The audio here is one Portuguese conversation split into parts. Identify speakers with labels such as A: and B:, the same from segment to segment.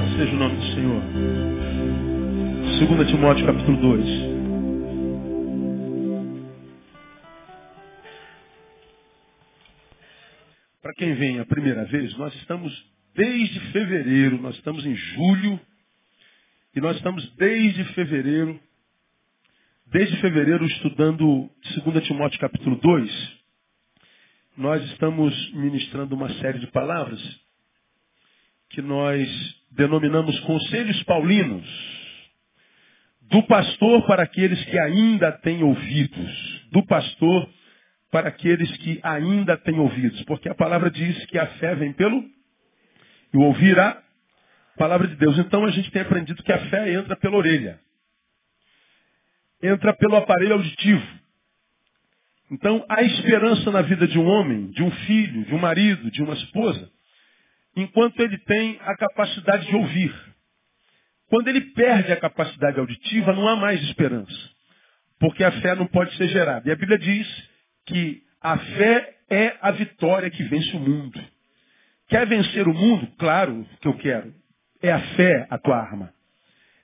A: Louvado seja o nome do Senhor. 2 Timóteo capítulo 2. Para quem vem a primeira vez, nós estamos desde fevereiro, nós estamos em julho, e nós estamos desde fevereiro, desde fevereiro estudando 2 Timóteo capítulo 2. Nós estamos ministrando uma série de palavras que nós denominamos conselhos paulinos, do pastor para aqueles que ainda têm ouvidos, do pastor para aqueles que ainda têm ouvidos, porque a palavra diz que a fé vem pelo e o ouvir a palavra de Deus. Então a gente tem aprendido que a fé entra pela orelha, entra pelo aparelho auditivo. Então há esperança na vida de um homem, de um filho, de um marido, de uma esposa, enquanto ele tem a capacidade de ouvir. Quando ele perde a capacidade auditiva, não há mais esperança. Porque a fé não pode ser gerada. E a Bíblia diz que a fé é a vitória que vence o mundo. Quer vencer o mundo? Claro que eu quero. É a fé a tua arma.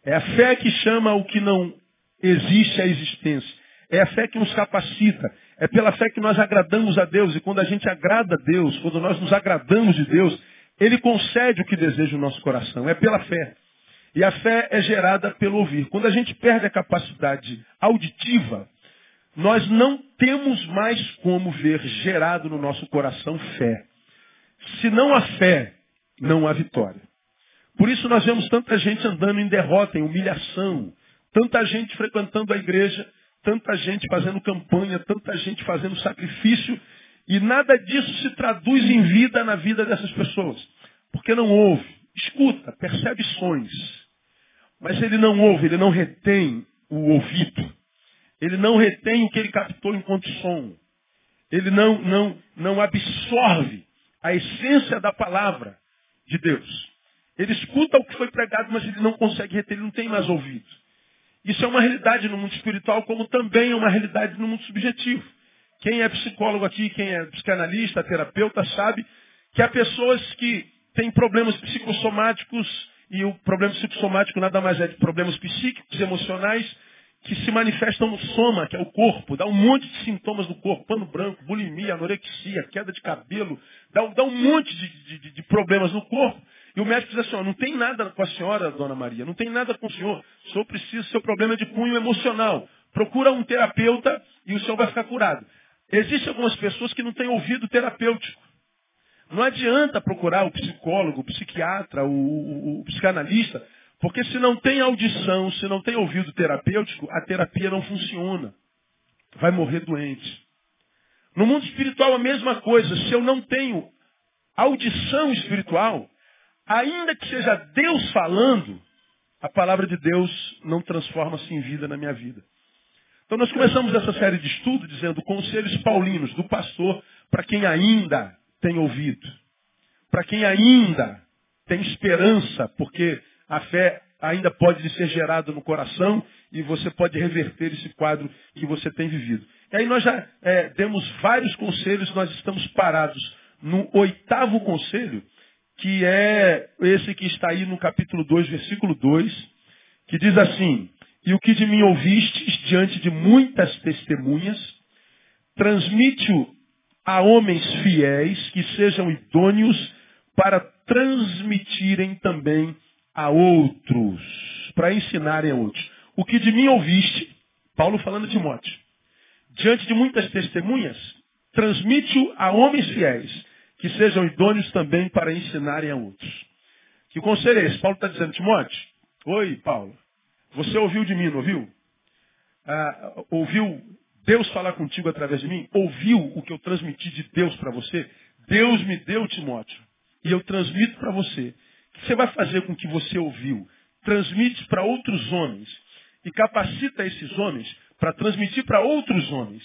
A: É a fé que chama o que não existe à existência. É a fé que nos capacita. É pela fé que nós agradamos a Deus. E quando a gente agrada a Deus, quando nós nos agradamos de Deus, ele concede o que deseja o nosso coração. É pela fé. E a fé é gerada pelo ouvir. Quando a gente perde a capacidade auditiva, nós não temos mais como ver gerado no nosso coração fé. Se não há fé, não há vitória. Por isso nós vemos tanta gente andando em derrota, em humilhação, tanta gente frequentando a igreja, tanta gente fazendo campanha, tanta gente fazendo sacrifício, e nada disso se traduz em vida na vida dessas pessoas. Porque não ouve, escuta, percebe sons. Mas ele não ouve, ele não retém o ouvido. Ele não retém o que ele captou enquanto som. Ele não, não, não absorve a essência da palavra de Deus. Ele escuta o que foi pregado, mas ele não consegue reter, ele não tem mais ouvido. Isso é uma realidade no mundo espiritual, como também é uma realidade no mundo subjetivo. Quem é psicólogo aqui, quem é psicanalista, terapeuta, sabe que há pessoas que têm problemas psicossomáticos, e o problema psicossomático nada mais é de problemas psíquicos, emocionais, que se manifestam no soma, que é o corpo, dá um monte de sintomas no corpo, pano branco, bulimia, anorexia, queda de cabelo, dá, dá um monte de, de, de, problemas no corpo. E o médico diz assim, ó, não tem nada com a senhora, dona Maria, não tem nada com o senhor, o senhor precisa, seu problema é de cunho emocional. Procura um terapeuta e o senhor vai ficar curado. Existem algumas pessoas que não têm ouvido terapêutico. Não adianta procurar o psicólogo, o psiquiatra, o, o, o psicanalista, porque se não tem audição, se não tem ouvido terapêutico, a terapia não funciona. Vai morrer doente. No mundo espiritual a mesma coisa. Se eu não tenho audição espiritual, ainda que seja Deus falando, a palavra de Deus não transforma-se em vida na minha vida. Então nós começamos essa série de estudo dizendo conselhos paulinos do pastor para quem ainda tem ouvido, para quem ainda tem esperança, porque a fé ainda pode ser gerada no coração e você pode reverter esse quadro que você tem vivido. E aí nós já é, demos vários conselhos, nós estamos parados no oitavo conselho, que é esse que está aí no capítulo 2, versículo 2, que diz assim, e o que de mim ouvistes diante de muitas testemunhas, transmite-o a homens fiéis que sejam idôneos para transmitirem também a outros, para ensinarem a outros. O que de mim ouviste, Paulo falando a Timóteo, diante de muitas testemunhas, transmite-o a homens fiéis, que sejam idôneos também para ensinarem a outros. Que conselho é esse? Paulo está dizendo, Timóteo, oi Paulo, você ouviu de mim, não ouviu? Ah, ouviu Deus falar contigo através de mim? Ouviu o que eu transmiti de Deus para você? Deus me deu, Timóteo, e eu transmito para você. O que você vai fazer com o que você ouviu? Transmite para outros homens e capacita esses homens para transmitir para outros homens.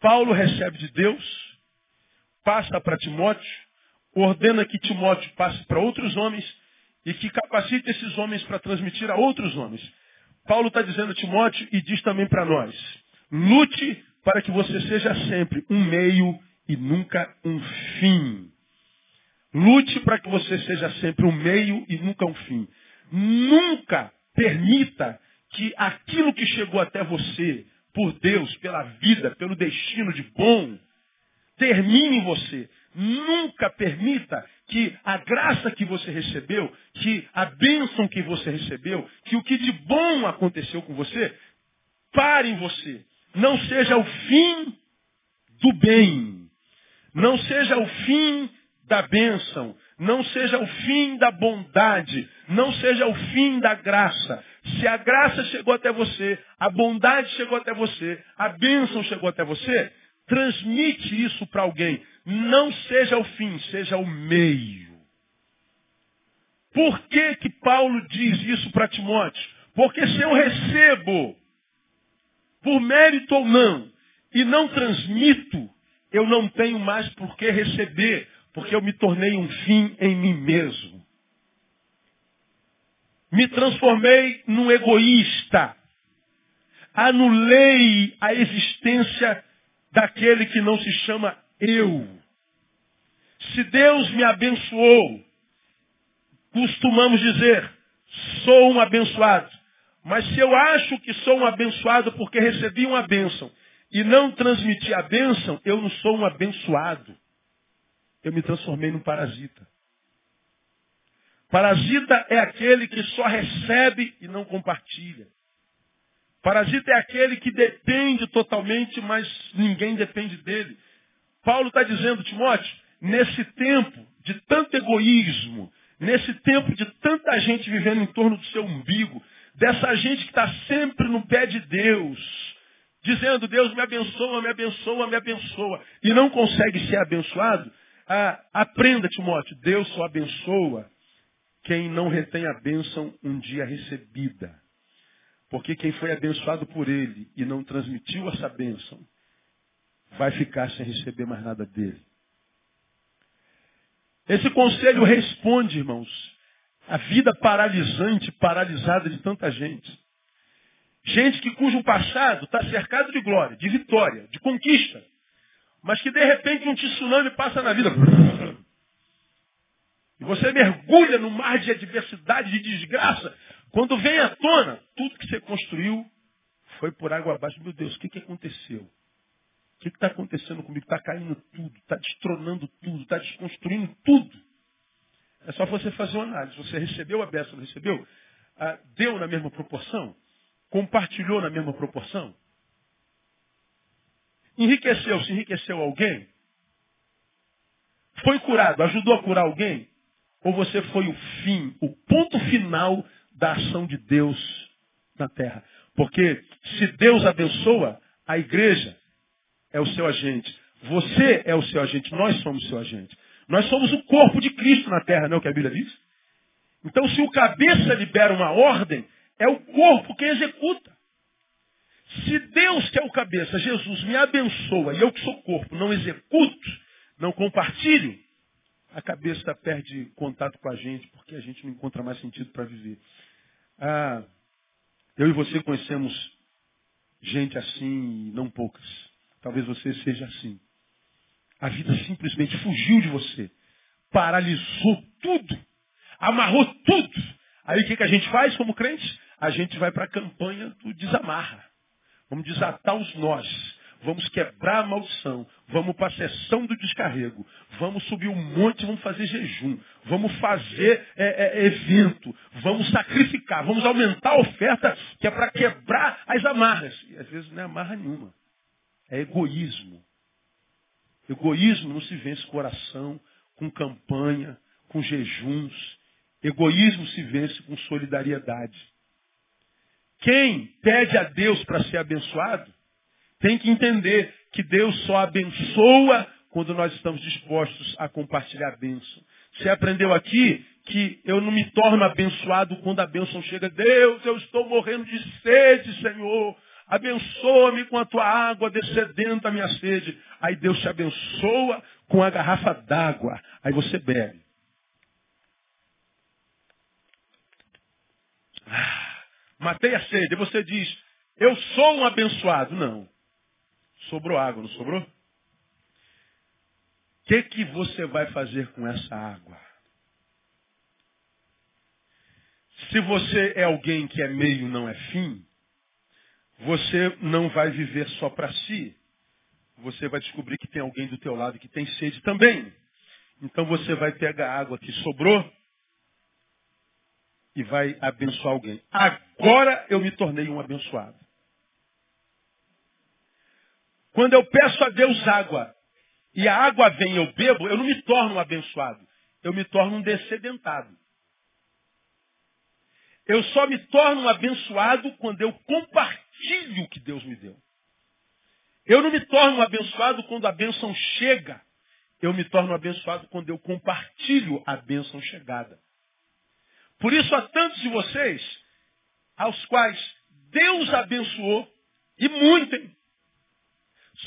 A: Paulo recebe de Deus, passa para Timóteo, ordena que Timóteo passe para outros homens e que capacite esses homens para transmitir a outros homens. Paulo está dizendo a Timóteo e diz também para nós: lute para que você seja sempre um meio e nunca um fim. Lute para que você seja sempre um meio e nunca um fim. Nunca permita que aquilo que chegou até você, por Deus, pela vida, pelo destino de bom, termine em você. Nunca permita que a graça que você recebeu, que a bênção que você recebeu, que o que de bom aconteceu com você, pare em você. Não seja o fim do bem. Não seja o fim da bênção. Não seja o fim da bondade. Não seja o fim da graça. Se a graça chegou até você, a bondade chegou até você, a bênção chegou até você, transmite isso para alguém. Não seja o fim, seja o meio. Por que, que Paulo diz isso para Timóteo? Porque se eu recebo, por mérito ou não, e não transmito, eu não tenho mais por que receber, porque eu me tornei um fim em mim mesmo. Me transformei num egoísta. Anulei a existência daquele que não se chama eu. Se Deus me abençoou, costumamos dizer, sou um abençoado. Mas se eu acho que sou um abençoado porque recebi uma bênção e não transmiti a bênção, eu não sou um abençoado. Eu me transformei num parasita. Parasita é aquele que só recebe e não compartilha. Parasita é aquele que depende totalmente, mas ninguém depende dele. Paulo está dizendo, Timóteo, nesse tempo de tanto egoísmo, nesse tempo de tanta gente vivendo em torno do seu umbigo, dessa gente que está sempre no pé de Deus, dizendo, Deus me abençoa, me abençoa, me abençoa, e não consegue ser abençoado, ah, aprenda, Timóteo, Deus só abençoa quem não retém a bênção um dia recebida. Porque quem foi abençoado por ele e não transmitiu essa bênção, vai ficar sem receber mais nada dele. Esse conselho responde, irmãos, a vida paralisante, paralisada de tanta gente. Gente que cujo passado está cercado de glória, de vitória, de conquista. Mas que de repente um tsunami passa na vida. E você mergulha no mar de adversidade, de desgraça. Quando vem à tona, tudo que você construiu foi por água abaixo. Meu Deus, o que, que aconteceu? O que está acontecendo comigo? Está caindo tudo, está destronando tudo, está desconstruindo tudo. É só você fazer uma análise. Você recebeu a bênção, não recebeu? Ah, deu na mesma proporção? Compartilhou na mesma proporção? Enriqueceu, se enriqueceu alguém? Foi curado, ajudou a curar alguém? Ou você foi o fim, o ponto final da ação de Deus na terra? Porque se Deus abençoa, a igreja é o seu agente. Você é o seu agente, nós somos o seu agente. Nós somos o corpo de Cristo na terra, não é o que a Bíblia diz? Então, se o cabeça libera uma ordem, é o corpo que executa. Se Deus, que é o cabeça, Jesus, me abençoa e eu que sou corpo, não executo, não compartilho, a cabeça perde contato com a gente, porque a gente não encontra mais sentido para viver. Ah, eu e você conhecemos gente assim, não poucas. Talvez você seja assim. A vida simplesmente fugiu de você. Paralisou tudo. Amarrou tudo. Aí o que, que a gente faz como crente? A gente vai para a campanha do desamarra. Vamos desatar os nós. Vamos quebrar a maldição. Vamos para a sessão do descarrego. Vamos subir um monte, vamos fazer jejum. Vamos fazer é, é, evento. Vamos sacrificar. Vamos aumentar a oferta, que é para quebrar as amarras. E às vezes não é amarra nenhuma. É egoísmo. Egoísmo não se vence com oração, com campanha, com jejuns. Egoísmo se vence com solidariedade. Quem pede a Deus para ser abençoado, tem que entender que Deus só abençoa quando nós estamos dispostos a compartilhar a bênção. Você aprendeu aqui que eu não me torno abençoado quando a bênção chega. Deus, eu estou morrendo de sede, Senhor. Abençoa-me com a tua água descedendo a minha sede. Aí Deus te abençoa com a garrafa d'água. Aí você bebe. Ah, matei a sede. Você diz, eu sou um abençoado. Não. Sobrou água, não sobrou? que, que você vai fazer com essa água? Se você é alguém que é meio não é fim, você não vai viver só para si. Você vai descobrir que tem alguém do teu lado que tem sede também. Então você vai pegar a água que sobrou e vai abençoar alguém. Agora eu me tornei um abençoado. Quando eu peço a Deus água e a água vem e eu bebo, eu não me torno um abençoado. Eu me torno um descedentado. Eu só me torno um abençoado quando eu compartilho o que Deus me deu. Eu não me torno um abençoado quando a bênção chega. Eu me torno abençoado quando eu compartilho a bênção chegada. Por isso há tantos de vocês aos quais Deus abençoou, e muito, hein?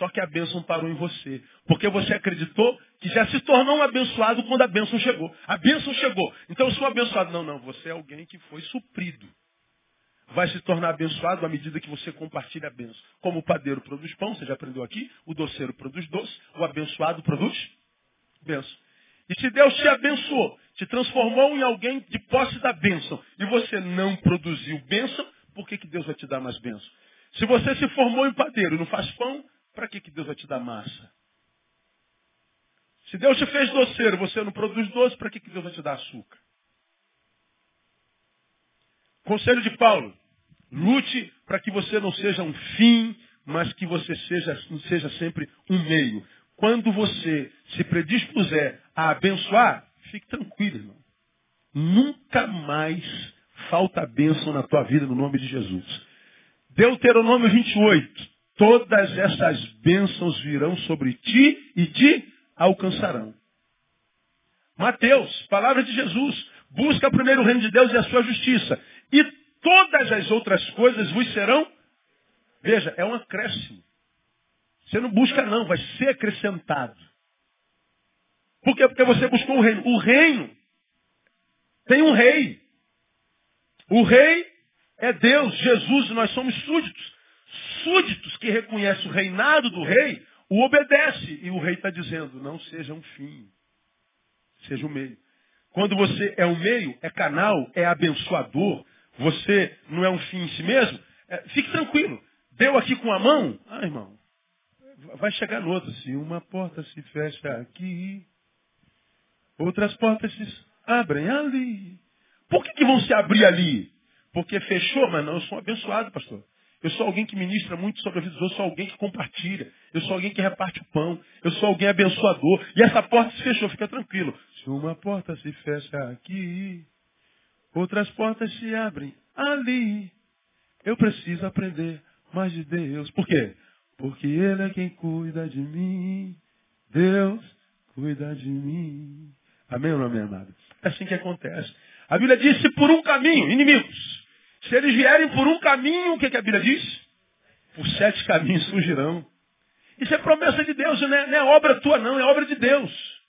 A: Só que a bênção parou em você. Porque você acreditou que já se tornou um abençoado quando a bênção chegou. A bênção chegou. Então eu sou abençoado. Não, não. Você é alguém que foi suprido. Vai se tornar abençoado à medida que você compartilha a bênção. Como o padeiro produz pão, você já aprendeu aqui. O doceiro produz doce. O abençoado produz bênção. E se Deus te abençoou, te transformou em alguém de posse da bênção, e você não produziu bênção, por que, que Deus vai te dar mais bênção? Se você se formou em padeiro e não faz pão, para que, que Deus vai te dar massa? Se Deus te fez doceiro, você não produz doce, para que, que Deus vai te dar açúcar? Conselho de Paulo, lute para que você não seja um fim, mas que você seja, seja sempre um meio. Quando você se predispuser a abençoar, fique tranquilo, irmão. Nunca mais falta bênção na tua vida no nome de Jesus. Deuteronômio 28. Todas essas bênçãos virão sobre ti e te alcançarão. Mateus, palavra de Jesus. Busca primeiro o reino de Deus e a sua justiça. E todas as outras coisas vos serão. Veja, é um acréscimo. Você não busca não, vai ser acrescentado. Por quê? Porque você buscou o reino. O reino tem um rei. O rei é Deus, Jesus, e nós somos súditos súditos que reconhecem o reinado do rei, o obedece. E o rei está dizendo, não seja um fim, seja um meio. Quando você é um meio, é canal, é abençoador, você não é um fim em si mesmo, é, fique tranquilo. Deu aqui com a mão, ah, irmão, vai chegar no outro. Se uma porta se fecha aqui, outras portas se abrem ali. Por que, que vão se abrir ali? Porque fechou, mas não, eu sou abençoado, pastor. Eu sou alguém que ministra muito sobre a vida dos outros. Eu sou alguém que compartilha. Eu sou alguém que reparte o pão. Eu sou alguém abençoador. E essa porta se fechou, fica tranquilo. Se uma porta se fecha aqui, outras portas se abrem ali. Eu preciso aprender mais de Deus. Por quê? Porque Ele é quem cuida de mim. Deus cuida de mim. Amém ou não, minha amada? É assim que acontece. A Bíblia diz: se por um caminho, inimigos, se eles vierem por um caminho, o que, que a Bíblia diz? Por sete caminhos surgirão. Isso é promessa de Deus, não é, não é, obra tua não, é obra de Deus.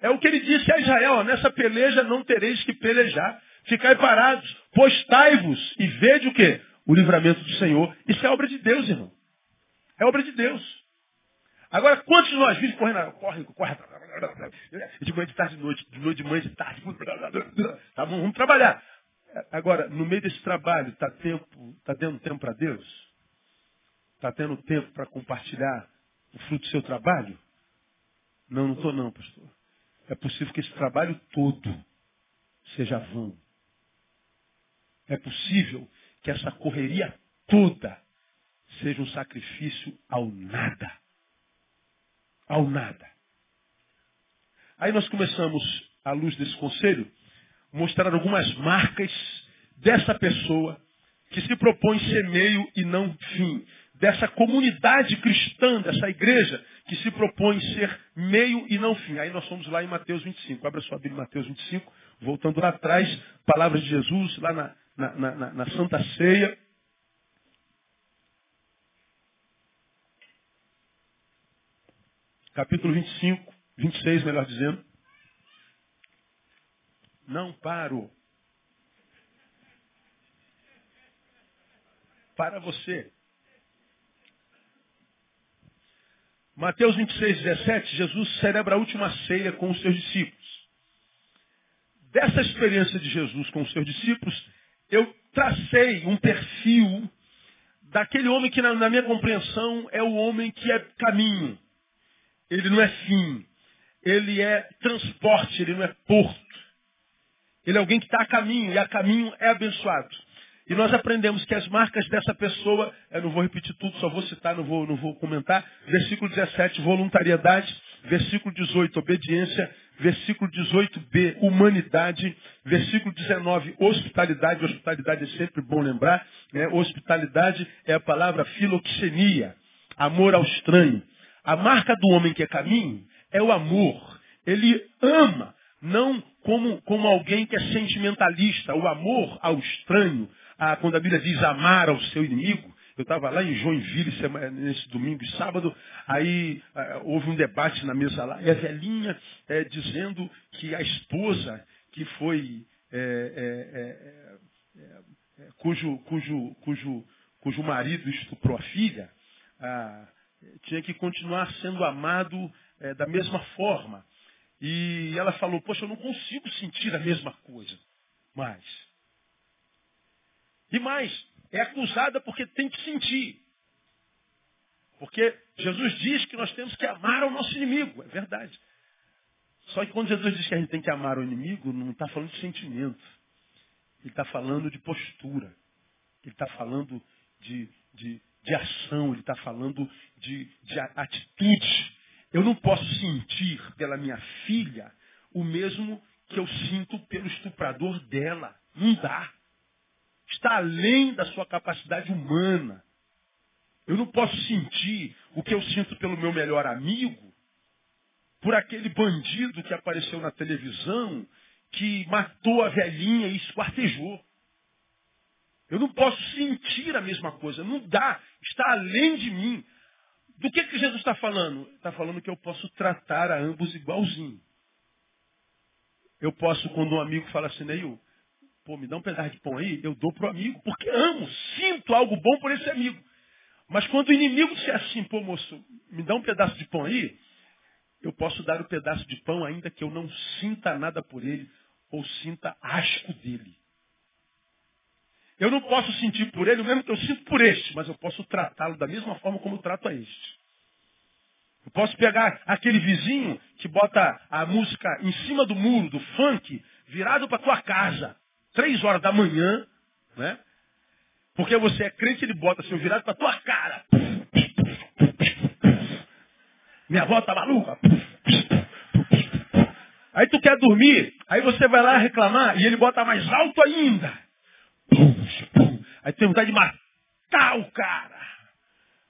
A: É o que ele disse a Israel, nessa peleja não tereis que pelejar. Ficai parados, postai-vos e vede o quê? O livramento do Senhor. Isso é obra de Deus, irmão. É obra de Deus. Agora, quantos de nós vivem correndo? Corre, corre. De manhã, de tarde, de noite, de noite, de manhã, de tarde. Tá vamos trabalhar. Agora, no meio desse trabalho, está tá tendo tempo para Deus? Está tendo tempo para compartilhar o fruto do seu trabalho? Não, não estou não, pastor. É possível que esse trabalho todo seja vão. É possível que essa correria toda seja um sacrifício ao nada. Ao nada. Aí nós começamos, à luz desse conselho, mostrar algumas marcas dessa pessoa que se propõe ser meio e não fim. Dessa comunidade cristã, dessa igreja que se propõe ser meio e não fim. Aí nós somos lá em Mateus 25. Abra sua Bíblia em Mateus 25, voltando lá atrás, palavras de Jesus, lá na, na, na, na Santa Ceia. Capítulo 25, 26, melhor dizendo. Não paro. Para você. Mateus 26, 17, Jesus celebra a última ceia com os seus discípulos. Dessa experiência de Jesus com os seus discípulos, eu tracei um perfil daquele homem que, na, minha compreensão, é o homem que é caminho. Ele não é fim. Ele é transporte, ele não é porto. Ele é alguém que está a caminho, e a caminho é abençoado. E nós aprendemos que as marcas dessa pessoa, eu não vou repetir tudo, só vou citar, não vou, não vou comentar. Versículo 17, voluntariedade. Versículo 18, obediência. Versículo 18b, humanidade. Versículo 19, hospitalidade. Hospitalidade é sempre bom lembrar. Né? Hospitalidade é a palavra filoxenia, amor ao estranho. A marca do homem que é caminho é o amor. Ele ama, não como, como alguém que é sentimentalista. O amor ao estranho, a, quando a Bíblia diz amar ao seu inimigo, eu estava lá em Joinville nesse domingo e sábado, aí uh, houve um debate na mesa lá, e a velhinha uh, dizendo que a esposa que foi, uh, cujo, cujo, cujo, cujo marido estuprou a filha, tinha que continuar sendo amado da mesma forma. E ela falou, poxa, eu não consigo sentir a mesma coisa. Mais. E mais, é acusada porque tem que sentir. Porque Jesus diz que nós temos que amar ao nosso inimigo. É verdade. Só que quando Jesus diz que a gente tem que amar o inimigo, não está falando de sentimento. Ele está falando de postura. Ele está falando de, de, de ação. Ele está falando de, de atitude. Eu não posso sentir pela minha filha o mesmo que eu sinto pelo estuprador dela. Não dá está além da sua capacidade humana. Eu não posso sentir o que eu sinto pelo meu melhor amigo, por aquele bandido que apareceu na televisão, que matou a velhinha e esquartejou. Eu não posso sentir a mesma coisa, não dá, está além de mim. Do que, que Jesus está falando? Está falando que eu posso tratar a ambos igualzinho. Eu posso, quando um amigo fala assim, Neil, pô, me dá um pedaço de pão aí, eu dou pro amigo, porque amo, sinto algo bom por esse amigo. Mas quando o inimigo disser assim, pô, moço, me dá um pedaço de pão aí, eu posso dar o um pedaço de pão ainda que eu não sinta nada por ele ou sinta asco dele. Eu não posso sentir por ele o mesmo que eu sinto por este, mas eu posso tratá-lo da mesma forma como eu trato a este. Eu posso pegar aquele vizinho que bota a música em cima do muro, do funk, virado para tua casa três horas da manhã, né? Porque você é crente, ele bota seu virado para tua cara. Minha avó tá maluca. Aí tu quer dormir, aí você vai lá reclamar e ele bota mais alto ainda. Aí tem vontade de matar o cara.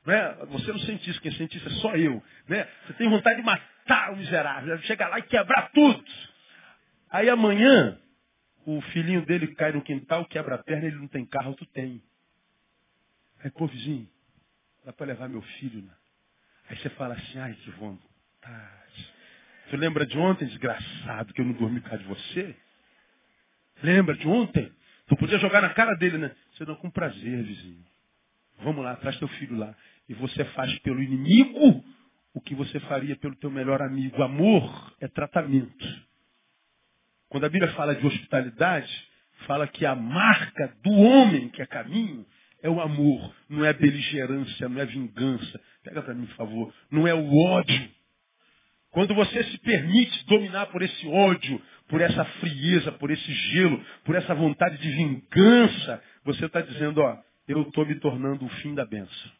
A: Né? Você não sente isso, quem sente isso é só eu. Né? Você tem vontade de matar o miserável, chegar lá e quebrar tudo. Aí amanhã, o filhinho dele cai no quintal, quebra a perna, ele não tem carro, tu tem. Aí, pô, vizinho, dá para levar meu filho, né? Aí você fala assim, ai, que vontade. Tu lembra de ontem, desgraçado, que eu não dormi por causa de você? Lembra de ontem? Tu podia jogar na cara dele, né? Você não, com prazer, vizinho. Vamos lá, traz teu filho lá. E você faz pelo inimigo o que você faria pelo teu melhor amigo. Amor é tratamento. Quando a Bíblia fala de hospitalidade, fala que a marca do homem que é caminho é o amor, não é beligerância, não é vingança. Pega para mim, por favor. Não é o ódio. Quando você se permite dominar por esse ódio, por essa frieza, por esse gelo, por essa vontade de vingança, você está dizendo, ó, eu estou me tornando o fim da benção.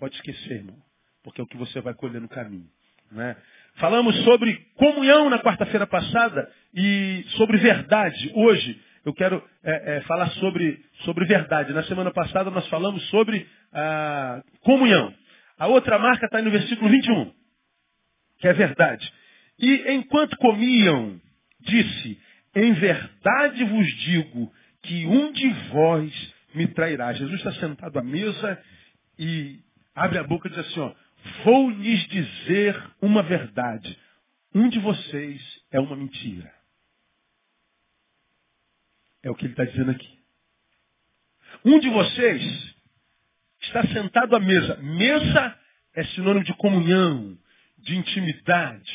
A: Pode esquecer, irmão, porque é o que você vai colher no caminho. Né? Falamos sobre comunhão na quarta-feira passada e sobre verdade. Hoje eu quero é, é, falar sobre, sobre verdade. Na semana passada nós falamos sobre a comunhão. A outra marca está no versículo 21, que é verdade. E enquanto comiam, disse, em verdade vos digo que um de vós me trairá. Jesus está sentado à mesa e abre a boca e diz assim, ó, Vou lhes dizer uma verdade. Um de vocês é uma mentira. É o que ele está dizendo aqui. Um de vocês está sentado à mesa. Mesa é sinônimo de comunhão, de intimidade.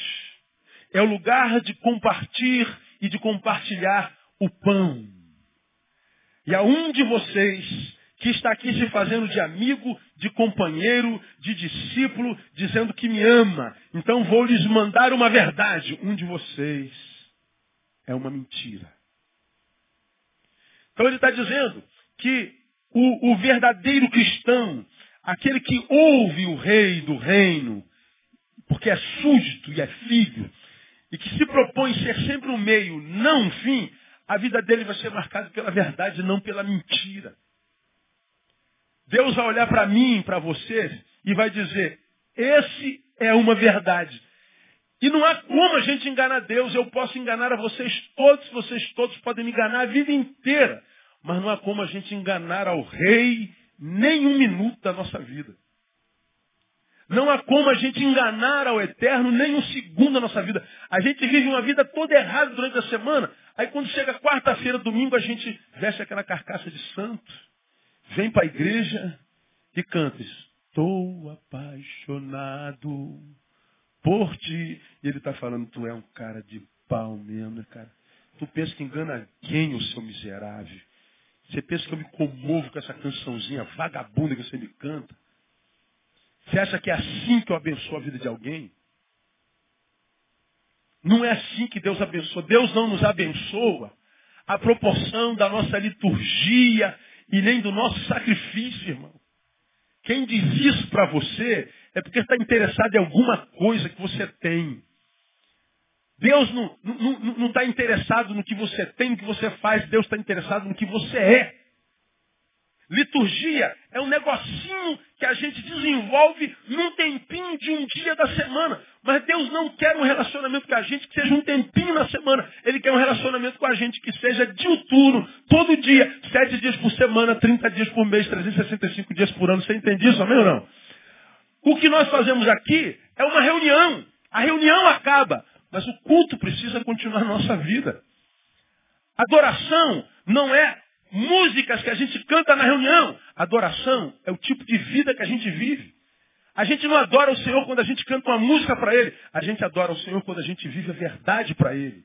A: É o lugar de compartilhar e de compartilhar o pão. E a um de vocês que está aqui se fazendo de amigo, de companheiro, de discípulo, dizendo que me ama. Então vou lhes mandar uma verdade. Um de vocês é uma mentira. Então ele está dizendo que o, o verdadeiro cristão, aquele que ouve o rei do reino, porque é súdito e é filho, e que se propõe ser sempre um meio, não um fim, a vida dele vai ser marcada pela verdade, não pela mentira. Deus vai olhar para mim, para você, e vai dizer, esse é uma verdade. E não há como a gente enganar Deus. Eu posso enganar a vocês todos, vocês todos podem me enganar a vida inteira. Mas não há como a gente enganar ao rei nem um minuto da nossa vida. Não há como a gente enganar ao eterno nem um segundo da nossa vida. A gente vive uma vida toda errada durante a semana. Aí quando chega quarta-feira, domingo, a gente veste aquela carcaça de santo, vem para a igreja e canta. Estou apaixonado por ti. E ele está falando, tu é um cara de pau mesmo, né, cara? Tu pensa que engana quem, o seu miserável? Você pensa que eu me comovo com essa cançãozinha vagabunda que você me canta? Você acha que é assim que eu abençoo a vida de alguém? Não é assim que Deus abençoa. Deus não nos abençoa a proporção da nossa liturgia e nem do nosso sacrifício, irmão. Quem diz isso para você é porque está interessado em alguma coisa que você tem. Deus não está interessado no que você tem, no que você faz. Deus está interessado no que você é. Liturgia é um negocinho que a gente desenvolve num tempinho de um dia da semana. Mas Deus não quer um relacionamento com a gente que seja um tempinho na semana. Ele quer um relacionamento com a gente que seja diuturno, todo dia, sete dias por semana, 30 dias por mês, 365 dias por ano. Você entende isso, amém ou não? O que nós fazemos aqui é uma reunião. A reunião acaba, mas o culto precisa continuar na nossa vida. Adoração não é músicas que a gente canta na reunião. Adoração é o tipo de vida que a gente vive. A gente não adora o Senhor quando a gente canta uma música para Ele. A gente adora o Senhor quando a gente vive a verdade para Ele.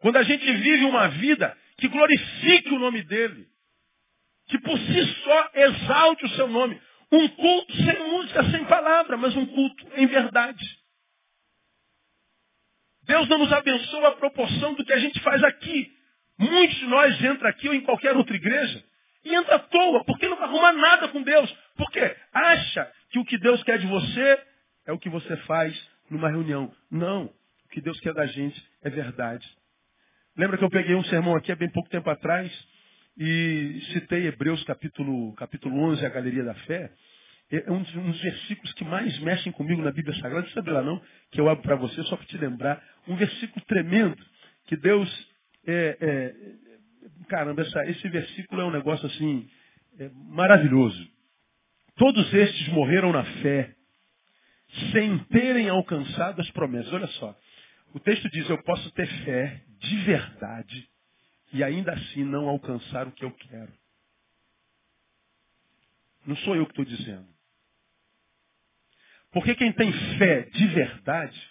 A: Quando a gente vive uma vida que glorifique o nome dEle. Que por si só exalte o seu nome. Um culto sem música, sem palavra, mas um culto em verdade. Deus não nos abençoa a proporção do que a gente faz aqui. Muitos de nós entram aqui ou em qualquer outra igreja e entra à toa, porque não arruma nada com Deus. Por quê? Acha que o que Deus quer de você é o que você faz numa reunião. Não. O que Deus quer da gente é verdade. Lembra que eu peguei um sermão aqui há bem pouco tempo atrás e citei Hebreus capítulo, capítulo 11, a Galeria da Fé. É um dos, um dos versículos que mais mexem comigo na Bíblia Sagrada. Sabe lá não, que eu abro para você só para te lembrar. Um versículo tremendo que Deus é, é, caramba, essa, esse versículo é um negócio assim é, maravilhoso. Todos estes morreram na fé, sem terem alcançado as promessas. Olha só, o texto diz: Eu posso ter fé de verdade e ainda assim não alcançar o que eu quero. Não sou eu que estou dizendo. Porque quem tem fé de verdade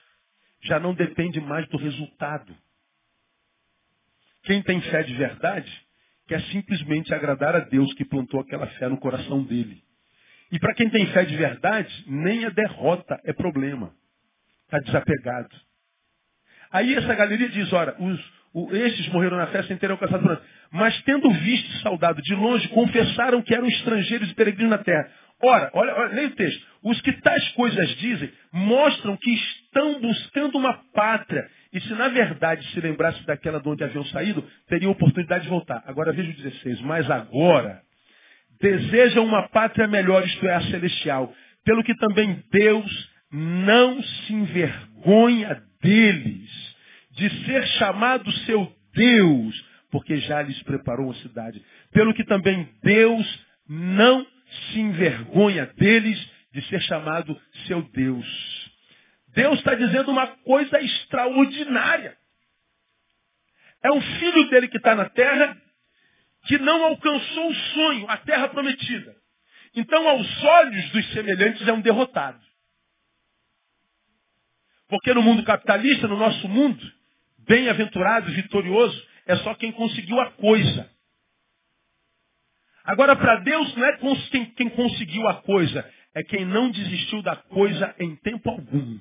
A: já não depende mais do resultado. Quem tem fé de verdade quer simplesmente agradar a Deus que plantou aquela fé no coração dele. E para quem tem fé de verdade, nem a derrota é problema. Está desapegado. Aí essa galeria diz, ora, os, estes morreram na fé sem terem alcançado por Mas tendo visto saudado de longe, confessaram que eram estrangeiros e peregrinos na terra. Ora, olha, olha, leia o texto. Os que tais coisas dizem mostram que estão buscando uma pátria e se na verdade se lembrasse daquela de onde haviam saído, teriam oportunidade de voltar. Agora veja o 16. Mas agora desejam uma pátria melhor, isto é, a celestial. Pelo que também Deus não se envergonha deles, de ser chamado seu Deus, porque já lhes preparou uma cidade. Pelo que também Deus não se envergonha deles, de ser chamado seu Deus. Deus está dizendo uma coisa extraordinária. É o filho dele que está na terra que não alcançou o sonho, a terra prometida. Então, aos olhos dos semelhantes, é um derrotado. Porque no mundo capitalista, no nosso mundo, bem-aventurado, vitorioso, é só quem conseguiu a coisa. Agora, para Deus, não é quem, quem conseguiu a coisa, é quem não desistiu da coisa em tempo algum.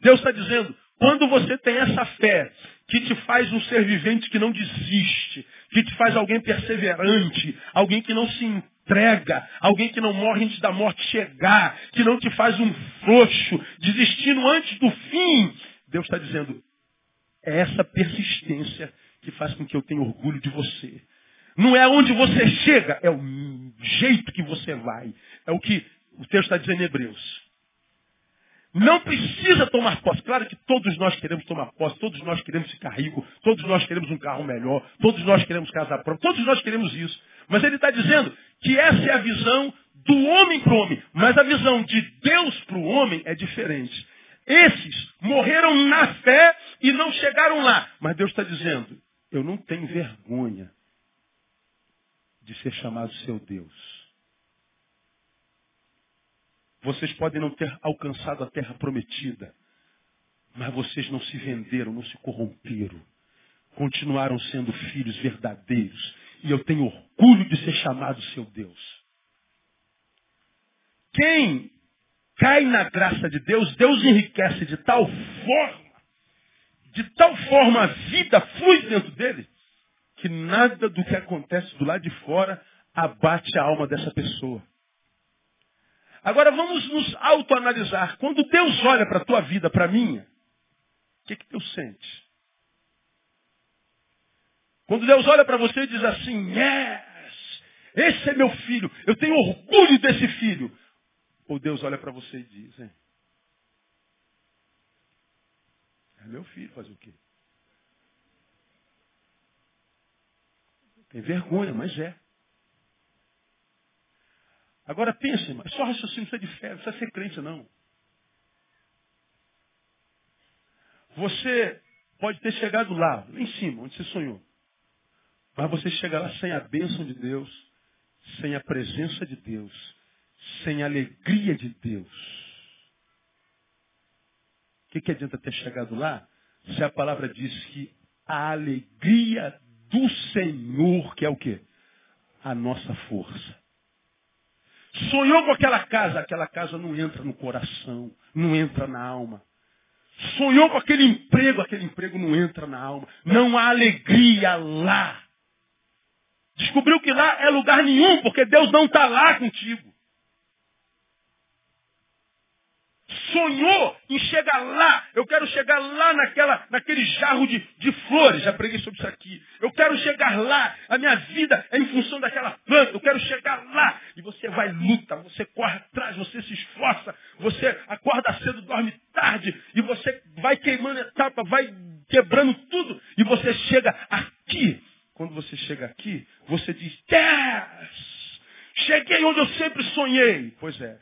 A: Deus está dizendo, quando você tem essa fé que te faz um ser vivente que não desiste, que te faz alguém perseverante, alguém que não se entrega, alguém que não morre antes da morte chegar, que não te faz um frouxo, desistindo antes do fim, Deus está dizendo, é essa persistência que faz com que eu tenha orgulho de você. Não é onde você chega, é o jeito que você vai. É o que o texto está dizendo em Hebreus. Não precisa tomar posse. Claro que todos nós queremos tomar posse, todos nós queremos ficar rico, todos nós queremos um carro melhor, todos nós queremos casar próprio, todos nós queremos isso. Mas ele está dizendo que essa é a visão do homem para o homem. Mas a visão de Deus para o homem é diferente. Esses morreram na fé e não chegaram lá. Mas Deus está dizendo, eu não tenho vergonha de ser chamado seu Deus. Vocês podem não ter alcançado a terra prometida, mas vocês não se venderam, não se corromperam. Continuaram sendo filhos verdadeiros. E eu tenho orgulho de ser chamado seu Deus. Quem cai na graça de Deus, Deus enriquece de tal forma, de tal forma a vida flui dentro dele, que nada do que acontece do lado de fora abate a alma dessa pessoa. Agora vamos nos autoanalisar. Quando Deus olha para a tua vida, para a minha, o que, que Deus sente? Quando Deus olha para você e diz assim, yes, esse é meu filho, eu tenho orgulho desse filho. Ou Deus olha para você e diz, hein? É meu filho, fazer o quê? Tem vergonha, mas é. Agora pense, mas só raciocínio precisa de fé, não precisa ser crente não. Você pode ter chegado lá, lá em cima, onde você sonhou. Mas você chega lá sem a bênção de Deus, sem a presença de Deus, sem a alegria de Deus. O que, que adianta ter chegado lá se a palavra diz que a alegria do Senhor, que é o quê? A nossa força. Sonhou com aquela casa, aquela casa não entra no coração, não entra na alma. Sonhou com aquele emprego, aquele emprego não entra na alma. Não há alegria lá. Descobriu que lá é lugar nenhum, porque Deus não está lá contigo. Sonhou em chegar lá. Eu quero chegar lá naquela, naquele jarro de, de flores. Já preguei sobre isso aqui. Eu quero chegar lá. A minha vida é em função daquela planta. Eu quero chegar lá. E você vai luta, você corre atrás, você se esforça, você acorda cedo, dorme tarde, e você vai queimando etapa, vai quebrando tudo, e você chega aqui. Quando você chega aqui, você diz, yes! Cheguei onde eu sempre sonhei. Pois é,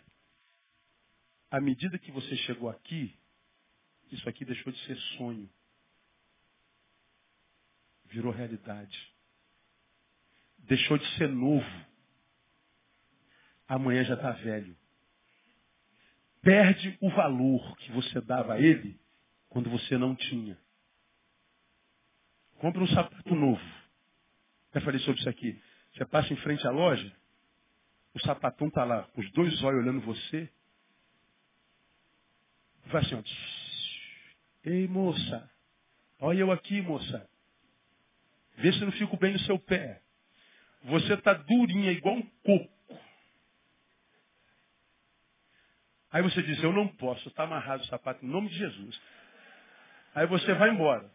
A: à medida que você chegou aqui, isso aqui deixou de ser sonho. Virou realidade. Deixou de ser novo. Amanhã já está velho. Perde o valor que você dava a ele quando você não tinha. Compre um sapato novo. Já falei sobre isso aqui. Você passa em frente à loja, o sapatão está lá, com os dois olhos olhando você, Faz assim, ó. Ei, moça. Olha eu aqui, moça. Vê se não fico bem no seu pé. Você está durinha, igual um coco. Aí você diz, eu não posso, está amarrado o sapato em nome de Jesus. Aí você vai embora.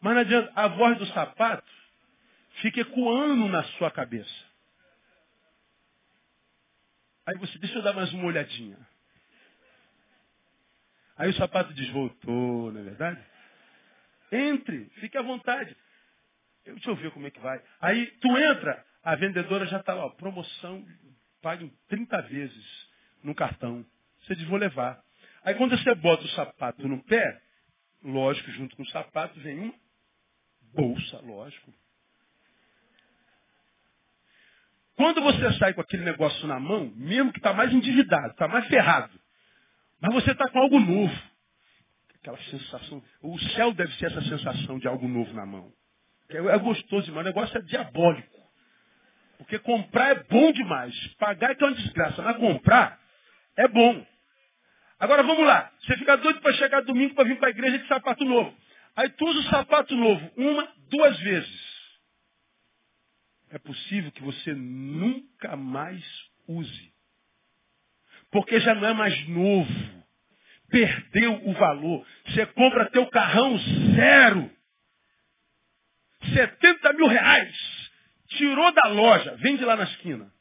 A: Mas não adianta, a voz do sapato fica ecoando na sua cabeça. Aí você, deixa eu dar mais uma olhadinha. Aí o sapato diz, voltou, não é verdade? Entre, fique à vontade. Eu, eu ver como é que vai. Aí tu entra, a vendedora já está lá, promoção, pague 30 vezes no cartão. Você diz, vou levar. Aí quando você bota o sapato no pé, lógico, junto com o sapato vem uma bolsa, lógico. Quando você sai com aquele negócio na mão, mesmo que está mais endividado, está mais ferrado, mas você está com algo novo. Aquela sensação. O céu deve ser essa sensação de algo novo na mão. É, é gostoso demais. O negócio é diabólico. Porque comprar é bom demais. Pagar é que é uma desgraça. Mas comprar é bom. Agora vamos lá. Você fica doido para chegar domingo para vir para a igreja de sapato novo. Aí tu usa o sapato novo uma, duas vezes. É possível que você nunca mais use. Porque já não é mais novo. Perdeu o valor. Você compra teu carrão zero. 70 mil reais. Tirou da loja. Vende lá na esquina.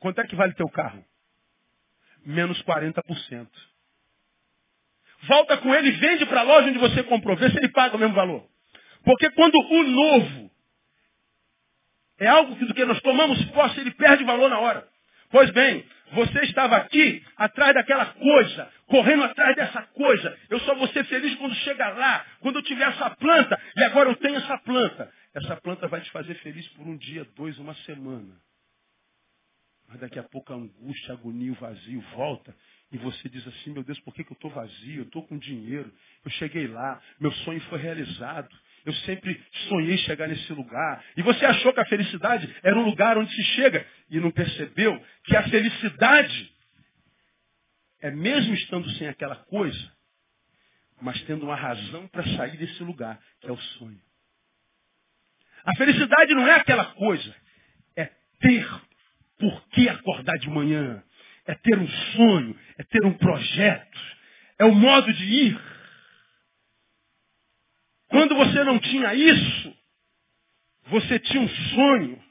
A: Quanto é que vale teu carro? Menos 40%. Volta com ele e vende para a loja onde você comprou. Vê se ele paga o mesmo valor. Porque quando o novo é algo que do que nós tomamos posse, ele perde valor na hora. Pois bem, você estava aqui atrás daquela coisa, correndo atrás dessa coisa. Eu só vou ser feliz quando chegar lá, quando eu tiver essa planta, e agora eu tenho essa planta. Essa planta vai te fazer feliz por um dia, dois, uma semana. Mas daqui a pouco a angústia, a agonia, o vazio volta e você diz assim, meu Deus, por que, que eu estou vazio? Eu estou com dinheiro. Eu cheguei lá, meu sonho foi realizado. Eu sempre sonhei chegar nesse lugar. E você achou que a felicidade era um lugar onde se chega e não percebeu que a felicidade é mesmo estando sem aquela coisa, mas tendo uma razão para sair desse lugar, que é o sonho. A felicidade não é aquela coisa, é ter por que acordar de manhã, é ter um sonho, é ter um projeto, é o modo de ir. Quando você não tinha isso, você tinha um sonho,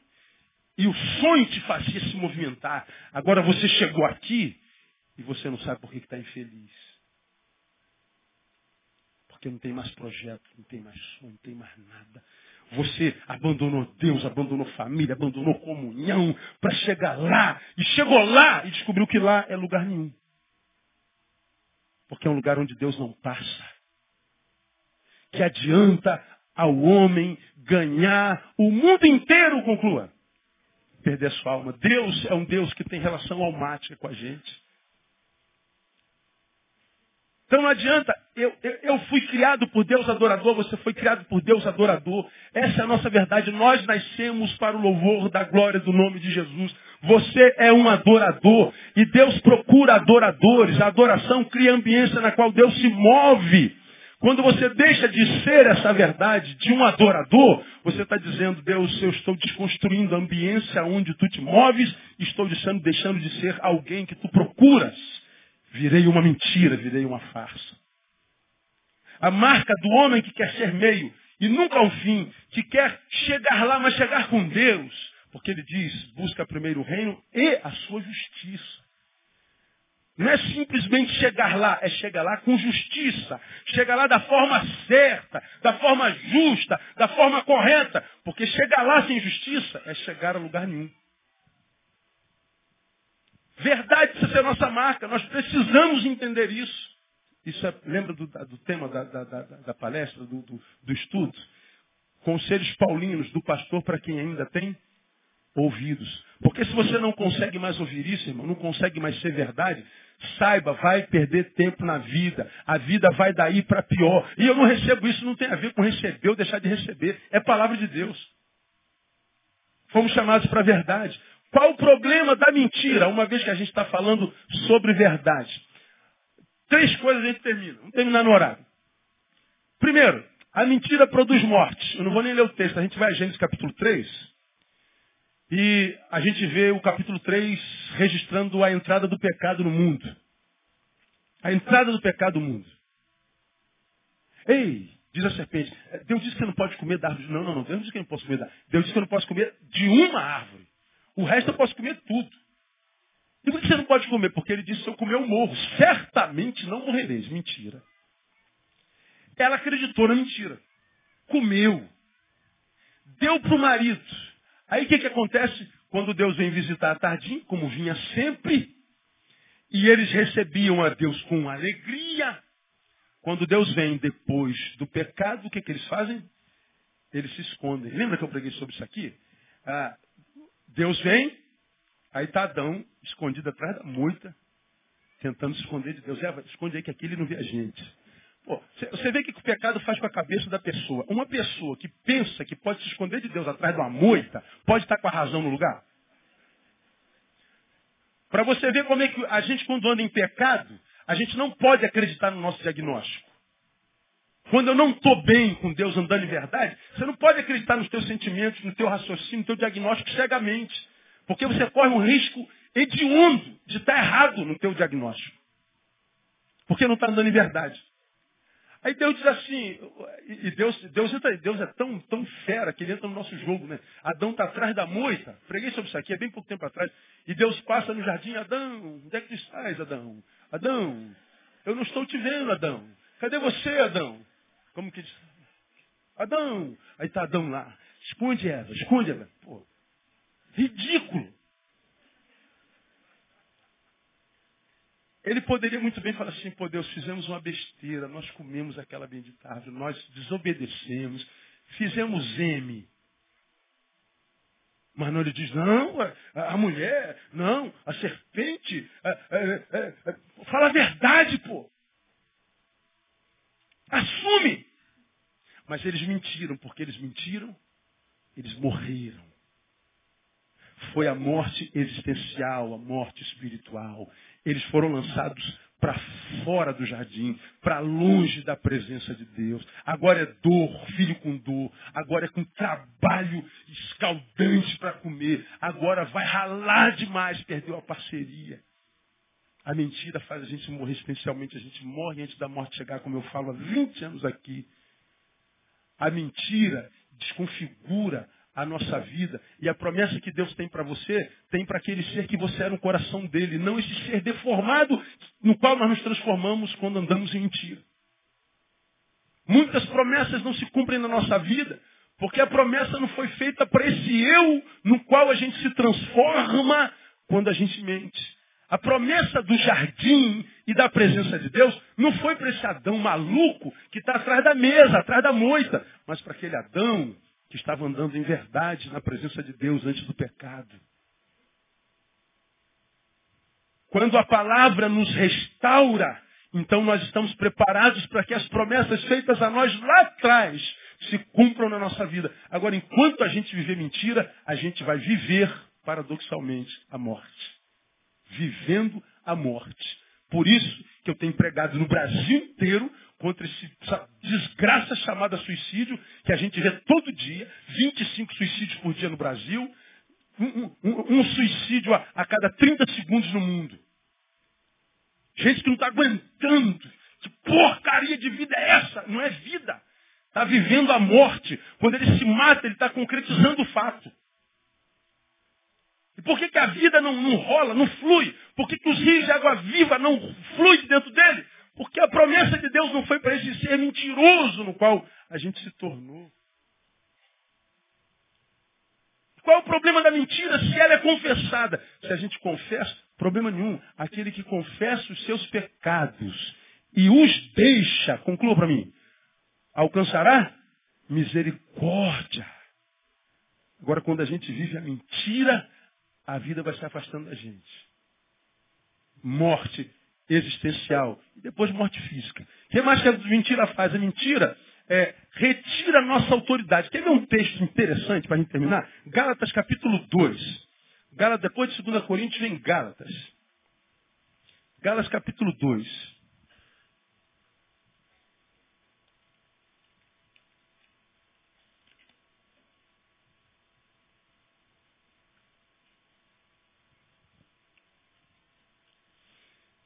A: e o sonho te fazia se movimentar. Agora você chegou aqui e você não sabe por que está infeliz. Porque não tem mais projeto, não tem mais sonho, não tem mais nada. Você abandonou Deus, abandonou família, abandonou comunhão para chegar lá. E chegou lá e descobriu que lá é lugar nenhum. Porque é um lugar onde Deus não passa. Que adianta ao homem ganhar o mundo inteiro, conclua. Perder sua alma. Deus é um Deus que tem relação almática com a gente. Então não adianta, eu, eu, eu, fui criado por Deus adorador, você foi criado por Deus adorador. Essa é a nossa verdade. Nós nascemos para o louvor da glória do nome de Jesus. Você é um adorador e Deus procura adoradores. A adoração cria ambiência na qual Deus se move. Quando você deixa de ser essa verdade de um adorador, você está dizendo, Deus, eu estou desconstruindo a ambiência onde tu te moves, estou deixando, deixando de ser alguém que tu procuras. Virei uma mentira, virei uma farsa. A marca do homem que quer ser meio e nunca o fim, que quer chegar lá, mas chegar com Deus. Porque ele diz, busca primeiro o reino e a sua justiça. Não é simplesmente chegar lá, é chegar lá com justiça. Chegar lá da forma certa, da forma justa, da forma correta. Porque chegar lá sem justiça é chegar a lugar nenhum. Verdade precisa ser a nossa marca. Nós precisamos entender isso. Isso é, lembra do, do tema da, da, da, da palestra, do, do, do, estudo? Conselhos paulinos do pastor para quem ainda tem ouvidos. Porque se você não consegue mais ouvir isso, irmão, não consegue mais ser verdade, saiba, vai perder tempo na vida. A vida vai daí para pior. E eu não recebo isso, não tem a ver com receber ou deixar de receber. É palavra de Deus. Fomos chamados para a verdade. Qual o problema da mentira, uma vez que a gente está falando sobre verdade? Três coisas a gente termina. Vamos terminar no horário. Primeiro, a mentira produz morte. Eu não vou nem ler o texto, a gente vai a Gênesis capítulo 3. E a gente vê o capítulo 3 registrando a entrada do pecado no mundo. A entrada do pecado no mundo. Ei, diz a serpente, Deus disse que você não pode comer da árvore. Não, não, não. Deus disse que eu não posso comer da. Deus disse que eu não posso comer de uma árvore. O resto eu posso comer tudo. E por que você não pode comer? Porque ele disse, se eu comer eu morro. Certamente não morrereis. Mentira. Ela acreditou na mentira. Comeu. Deu para o marido. Aí o que, que acontece? Quando Deus vem visitar a Tardim, como vinha sempre, e eles recebiam a Deus com alegria. Quando Deus vem depois do pecado, o que, que eles fazem? Eles se escondem. Lembra que eu preguei sobre isso aqui? Ah, Deus vem, aí está Adão escondido atrás da moita, tentando se esconder de Deus. Eva, esconde aí que aqui ele não vê a gente. Você vê o que o pecado faz com a cabeça da pessoa. Uma pessoa que pensa que pode se esconder de Deus atrás de uma moita, pode estar com a razão no lugar? Para você ver como é que a gente, quando anda em pecado, a gente não pode acreditar no nosso diagnóstico. Quando eu não estou bem com Deus andando em verdade, você não pode acreditar nos teus sentimentos, no teu raciocínio, no teu diagnóstico cegamente. Porque você corre um risco hediondo de estar errado no teu diagnóstico. Porque não está andando em verdade. Aí Deus diz assim, e Deus, Deus, Deus é tão, tão fera que ele entra no nosso jogo, né? Adão está atrás da moita. Preguei sobre isso aqui, é bem pouco tempo atrás. E Deus passa no jardim, Adão, onde é que tu estás, Adão? Adão, eu não estou te vendo, Adão. Cadê você, Adão? Como que diz? Adão! Aí está Adão lá. Esconde Eva, esconde Eva. Pô, ridículo. Ele poderia muito bem falar assim, pô Deus, fizemos uma besteira, nós comemos aquela bendita árvore, nós desobedecemos, fizemos M. Mas não, ele diz, não, a, a mulher, não, a serpente, a, a, fala a verdade, pô. Assume. Mas eles mentiram, porque eles mentiram, eles morreram. Foi a morte existencial, a morte espiritual. Eles foram lançados para fora do jardim, para longe da presença de Deus. Agora é dor, filho com dor. Agora é com trabalho escaldante para comer. Agora vai ralar demais, perdeu a parceria. A mentira faz a gente morrer, especialmente a gente morre antes da morte chegar, como eu falo há 20 anos aqui. A mentira desconfigura a nossa vida. E a promessa que Deus tem para você, tem para aquele ser que você é no coração dele, não esse ser deformado no qual nós nos transformamos quando andamos em mentira. Muitas promessas não se cumprem na nossa vida, porque a promessa não foi feita para esse eu no qual a gente se transforma quando a gente mente. A promessa do jardim e da presença de Deus não foi para esse Adão maluco que está atrás da mesa, atrás da moita, mas para aquele Adão que estava andando em verdade na presença de Deus antes do pecado. Quando a palavra nos restaura, então nós estamos preparados para que as promessas feitas a nós lá atrás se cumpram na nossa vida. Agora, enquanto a gente viver mentira, a gente vai viver, paradoxalmente, a morte. Vivendo a morte. Por isso que eu tenho pregado no Brasil inteiro contra essa desgraça chamada suicídio, que a gente vê todo dia, 25 suicídios por dia no Brasil, um, um, um suicídio a, a, cada 30 segundos no mundo. Gente que não está aguentando. Que porcaria de vida é essa? Não é vida. Está vivendo a morte. Quando ele se mata, ele está concretizando o fato. E por que, que a vida não, não rola, não flui? Por que, que os rios de água viva não fluem dentro dele? Porque a promessa de Deus não foi para esse ser mentiroso no qual a gente se tornou. Qual é o problema da mentira se ela é confessada? Se a gente confessa, problema nenhum. Aquele que confessa os seus pecados e os deixa, conclua para mim, alcançará misericórdia. Agora, quando a gente vive a mentira, a vida vai se afastando da gente. Morte existencial e depois morte física. O que mais que a mentira faz? A mentira é, retira a nossa autoridade. Quer ver um texto interessante para a gente terminar? Gálatas capítulo 2. Gálatas, depois de 2 Coríntios vem Gálatas. Gálatas capítulo 2.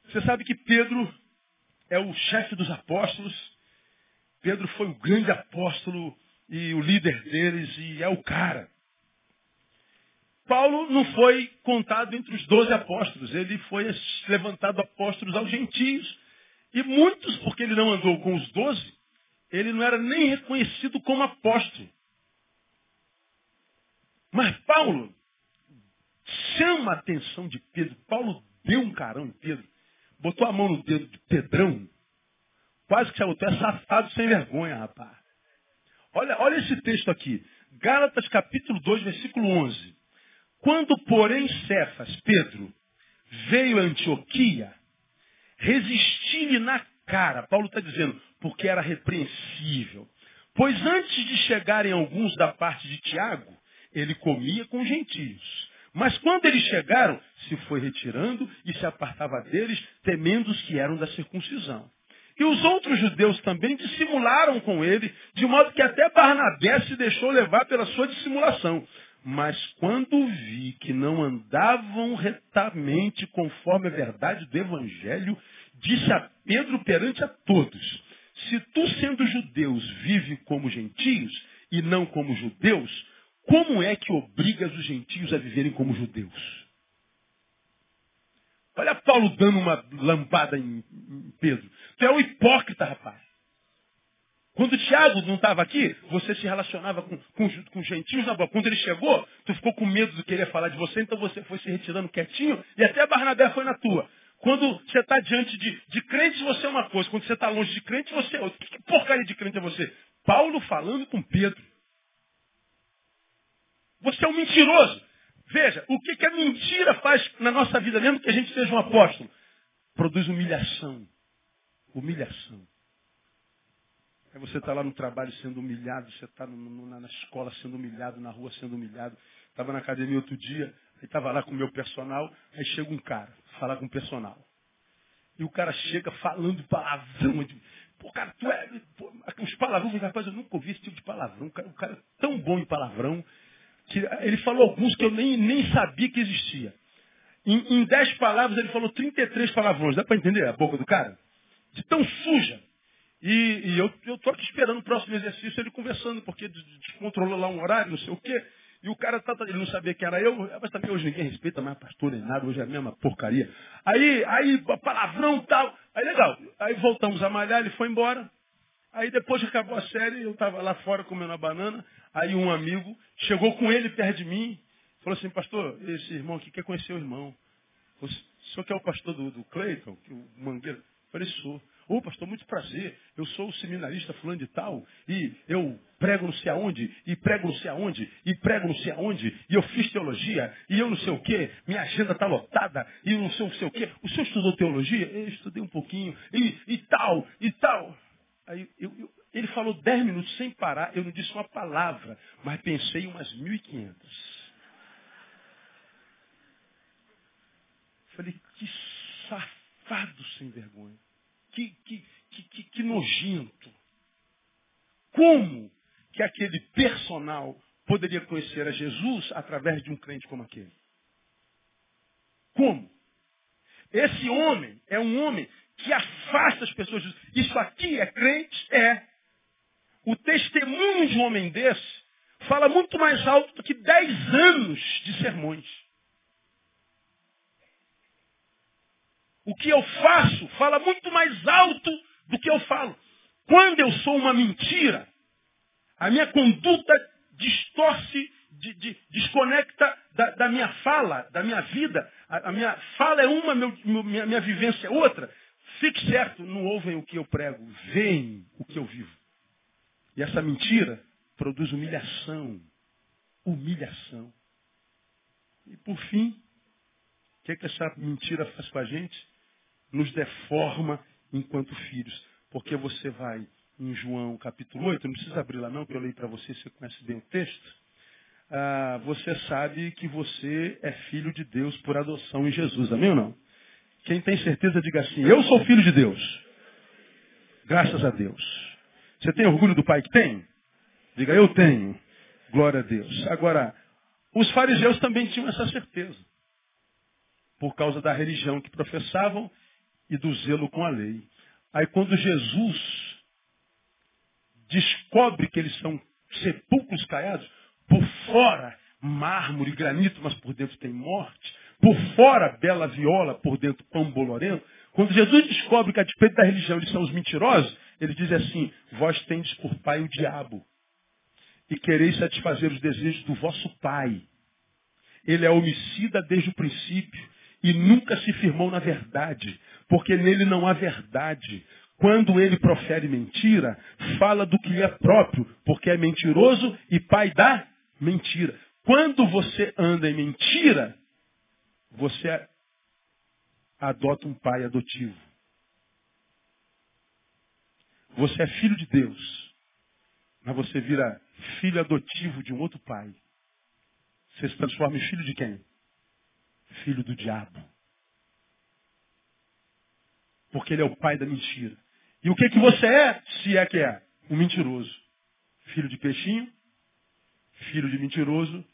A: Você sabe que Pedro é o chefe dos apóstolos. Pedro foi o grande apóstolo e o líder deles e é o cara. Paulo não foi contado entre os doze apóstolos, ele foi levantado apóstolos aos gentios. E muitos, porque ele não andou com os doze, ele não era nem reconhecido como apóstolo. Mas Paulo chama a atenção de Pedro. Paulo deu um carão em Pedro botou a mão no dedo de Pedrão, quase que botou, é safado sem vergonha, rapaz. Olha, olha esse texto aqui. Gálatas capítulo 2, versículo 11. Quando, porém, Cefas, Pedro, veio a Antioquia, resisti-lhe na cara. Paulo está dizendo, porque era repreensível. Pois antes de chegarem alguns da parte de Tiago, ele comia com gentios. Mas quando eles chegaram, se foi retirando e se apartava deles, temendo os que eram da circuncisão. E os outros judeus também dissimularam com ele, de modo que até Barnabé se deixou levar pela sua dissimulação. Mas quando vi que não andavam retamente conforme a verdade do Evangelho, disse a Pedro perante a todos, se tu sendo judeus vive como gentios e não como judeus, como é que obrigas os gentios a viverem como judeus? Olha Paulo dando uma lambada em, Pedro. Tu é um hipócrita, rapaz. Quando o Tiago não estava aqui, você se relacionava com, com, com gentios na boa. Quando ele chegou, tu ficou com medo do que ele ia falar de você, então você foi se retirando quietinho e até Barnabé foi na tua. Quando você está diante de, de crentes, você é uma coisa. Quando você está longe de crente, você é outra. Que porcaria de crente é você? Paulo falando com Pedro. Você é um mentiroso. Veja, o que, que a mentira faz na nossa vida, mesmo que a gente seja um apóstolo? Produz humilhação. Humilhação. Aí você está lá no trabalho sendo humilhado, você está na escola sendo humilhado, na rua sendo humilhado. Estava na academia outro dia, aí estava lá com o meu personal, aí chega um cara, falar com o personal. E o cara chega falando palavrão. Pô, cara, tu é. Pô, os palavrões, rapaz, eu nunca ouvi esse tipo de palavrão. O cara, o cara é tão bom em palavrão que ele falou alguns que eu nem, nem sabia que existia. Em, em dez palavras ele falou 33 palavrões. Dá para entender a boca do cara? De tão suja. E, e eu estou aqui esperando o próximo exercício ele conversando, porque descontrolou lá um horário, não sei o quê. E o cara, tá, tá ele não sabia que era eu, mas também hoje ninguém respeita mais pastor nem nada, hoje é a mesma porcaria. Aí, aí, palavrão tal. Aí legal. Aí voltamos a malhar, ele foi embora. Aí depois que acabou a série, eu estava lá fora comendo a banana. Aí um amigo chegou com ele perto de mim, falou assim, pastor, esse irmão aqui quer conhecer o irmão. O senhor que é o pastor do, do Cleiton, o Mangueira? Eu falei, sou. Ô, oh, pastor, muito prazer. Eu sou o seminarista fulano de tal, e eu prego não sei aonde, e prego não sei aonde, e prego não sei aonde, e eu fiz teologia, e eu não sei o quê, minha agenda está lotada, e não sei o, quê. O senhor estudou teologia? Eu estudei um pouquinho, e, e tal, e tal. Aí eu, eu, ele falou dez minutos sem parar, eu não disse uma palavra, mas pensei em umas mil e quinhentas. Falei, que safado sem vergonha. Que, que, que, que, que nojento. Como que aquele personal poderia conhecer a Jesus através de um crente como aquele? Como? Esse homem é um homem que afasta as pessoas. Isso aqui é crente? É. O testemunho de um homem desse fala muito mais alto do que dez anos de sermões. O que eu faço fala muito mais alto do que eu falo. Quando eu sou uma mentira, a minha conduta distorce, de, de, desconecta da, da, minha fala, da minha vida. A, a minha fala é uma, meu, minha, minha vivência é outra. Fique certo, não ouvem o que eu prego, veem o que eu vivo. E essa mentira produz humilhação. Humilhação. E por fim, o que, é que essa mentira faz com a gente? Nos deforma enquanto filhos. Porque você vai em João capítulo 8, não precisa abrir lá não, que eu leio para você, você conhece bem o texto. Ah, você sabe que você é filho de Deus por adoção em Jesus, amém ou não? Quem tem certeza, diga assim: Eu sou filho de Deus. Graças a Deus. Você tem orgulho do pai que tem? Diga, eu tenho. Glória a Deus. Agora, os fariseus também tinham essa certeza. Por causa da religião que professavam e do zelo com a lei. Aí quando Jesus descobre que eles são sepulcros caiados, por fora mármore, granito, mas por dentro tem morte, por fora bela viola, por dentro pão bolorento. Quando Jesus descobre que a despeito da religião eles são os mentirosos, ele diz assim, vós tendes por pai o diabo e quereis satisfazer os desejos do vosso pai. Ele é homicida desde o princípio e nunca se firmou na verdade, porque nele não há verdade. Quando ele profere mentira, fala do que lhe é próprio, porque é mentiroso e pai da mentira. Quando você anda em mentira, você adota um pai adotivo. Você é filho de Deus. Mas você vira filho adotivo de um outro pai. Você se transforma em filho de quem? Filho do diabo. Porque ele é o pai da mentira. E o que, que você é, se é que é? Um mentiroso. Filho de peixinho, filho de mentiroso,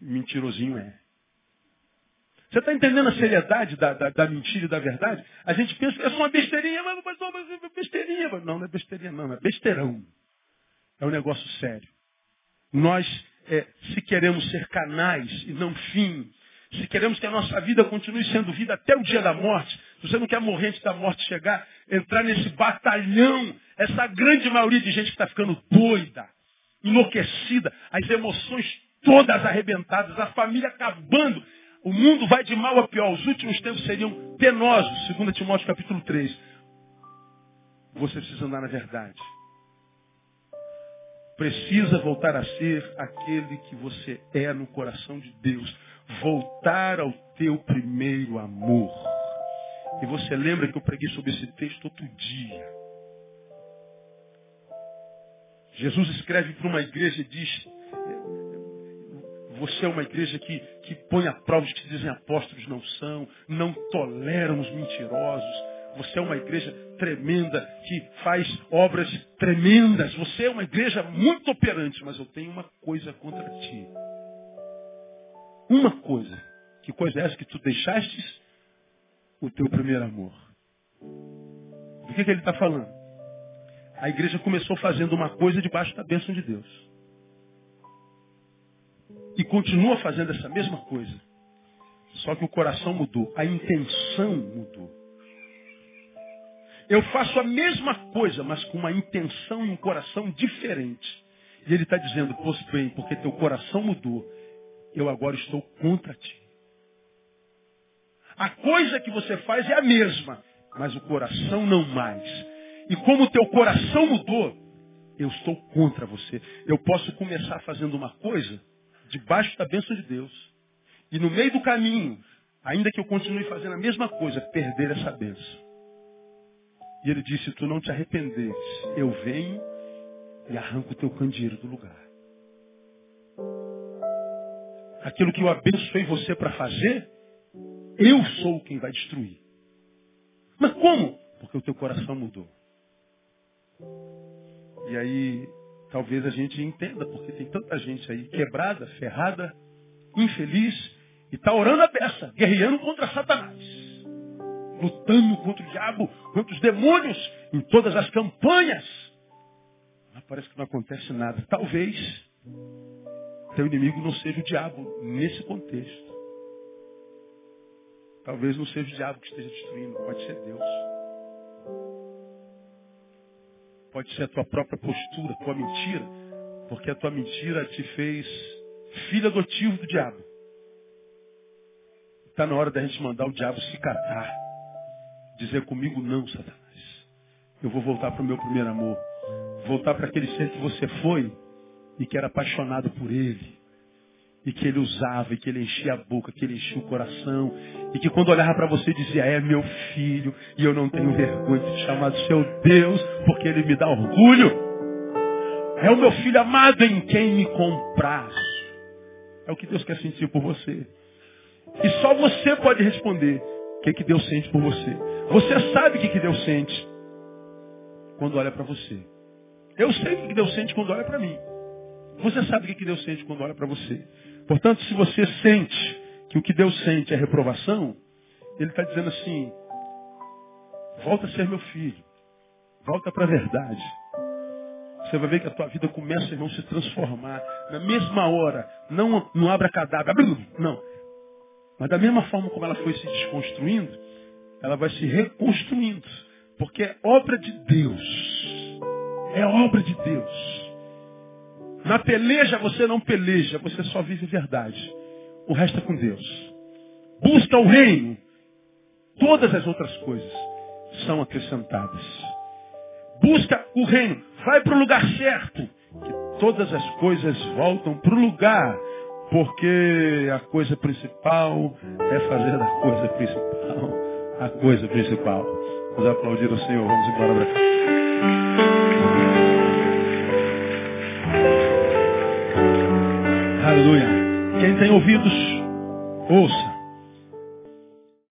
A: mentirosinho é. Você está entendendo a seriedade da, da, da, mentira e da verdade? A gente pensa que é só uma besteirinha, mas, mas, mas é besteirinha. Não, não é besteirinha, não, é besteirão. É um negócio sério. Nós, é, se queremos ser canais e não fim, se queremos que a nossa vida continue sendo vida até o dia da morte, se você não quer morrer antes da morte chegar, entrar nesse batalhão, essa grande maioria de gente que está ficando doida, enlouquecida, as emoções todas arrebentadas, a família acabando, o mundo vai de mal a pior. Os últimos tempos seriam penosos, segundo Timóteo capítulo 3. Você precisa andar na verdade. Precisa voltar a ser aquele que você é no coração de Deus. Voltar ao teu primeiro amor. E você lembra que eu preguei sobre esse texto outro dia. Jesus escreve para uma igreja e diz, você é uma igreja que, que põe a prova os que dizem apóstolos não são, não toleram os mentirosos. Você é uma igreja tremenda que faz obras tremendas. Você é uma igreja muito operante, mas eu tenho uma coisa contra ti. Uma coisa. Que coisa é essa que tu deixastes? O teu primeiro amor. Do que, que ele está falando? A igreja começou fazendo uma coisa debaixo da bênção de Deus e continua fazendo essa mesma coisa. Só que o coração mudou, a intenção mudou. Eu faço a mesma coisa, mas com uma intenção e um coração diferente. E ele está dizendo, pois bem, porque teu coração mudou, eu agora estou contra ti. A coisa que você faz é a mesma, mas o coração não mais. E como teu coração mudou, eu estou contra você. Eu posso começar fazendo uma coisa debaixo da bênção de Deus. E no meio do caminho, ainda que eu continue fazendo a mesma coisa, perder essa bênção. E ele disse, tu não te arrependeres, eu venho e arranco o teu candeeiro do lugar. Aquilo que eu abençoei você para fazer, eu sou quem vai destruir. Mas como? Porque o teu coração mudou. E aí talvez a gente entenda, porque tem tanta gente aí quebrada, ferrada, infeliz, e está orando a peça, guerreando contra Satanás. Lutando contra o diabo, contra os demônios, em todas as campanhas. Mas parece que não acontece nada. Talvez teu inimigo não seja o diabo nesse contexto. Talvez não seja o diabo que esteja destruindo, pode ser Deus. Pode ser a tua própria postura, tua mentira, porque a tua mentira te fez filho adotivo do diabo. Está na hora da gente mandar o diabo se catar. Dizer comigo não, Satanás. Eu vou voltar para o meu primeiro amor. Voltar para aquele ser que você foi e que era apaixonado por ele e que ele usava, e que ele enchia a boca, que ele enchia o coração, e que quando olhava para você dizia, é meu filho, e eu não tenho vergonha de te chamar de seu Deus, porque ele me dá orgulho. É o meu filho amado em quem me compraz. É o que Deus quer sentir por você. E só você pode responder o que, que Deus sente por você. Você sabe o que, que Deus sente quando olha para você. Eu sei o que Deus sente quando olha para mim. Você sabe o que Deus sente quando olha para você. Portanto, se você sente que o que Deus sente é reprovação, Ele está dizendo assim, volta a ser meu filho. Volta para a verdade. Você vai ver que a tua vida começa, irmão, a se transformar. Na mesma hora. Não, não abra cadáver. Não. Mas da mesma forma como ela foi se desconstruindo, ela vai se reconstruindo. Porque é obra de Deus. É obra de Deus. Na peleja você não peleja, você só vive verdade. O resto é com Deus. Busca o reino. Todas as outras coisas são acrescentadas. Busca o reino. Vai para o lugar certo. Que todas as coisas voltam para o lugar. Porque a coisa principal é fazer da coisa principal a coisa principal. Vamos aplaudir o Senhor. Vamos embora para cá. Aleluia. Quem tem ouvidos, ouça.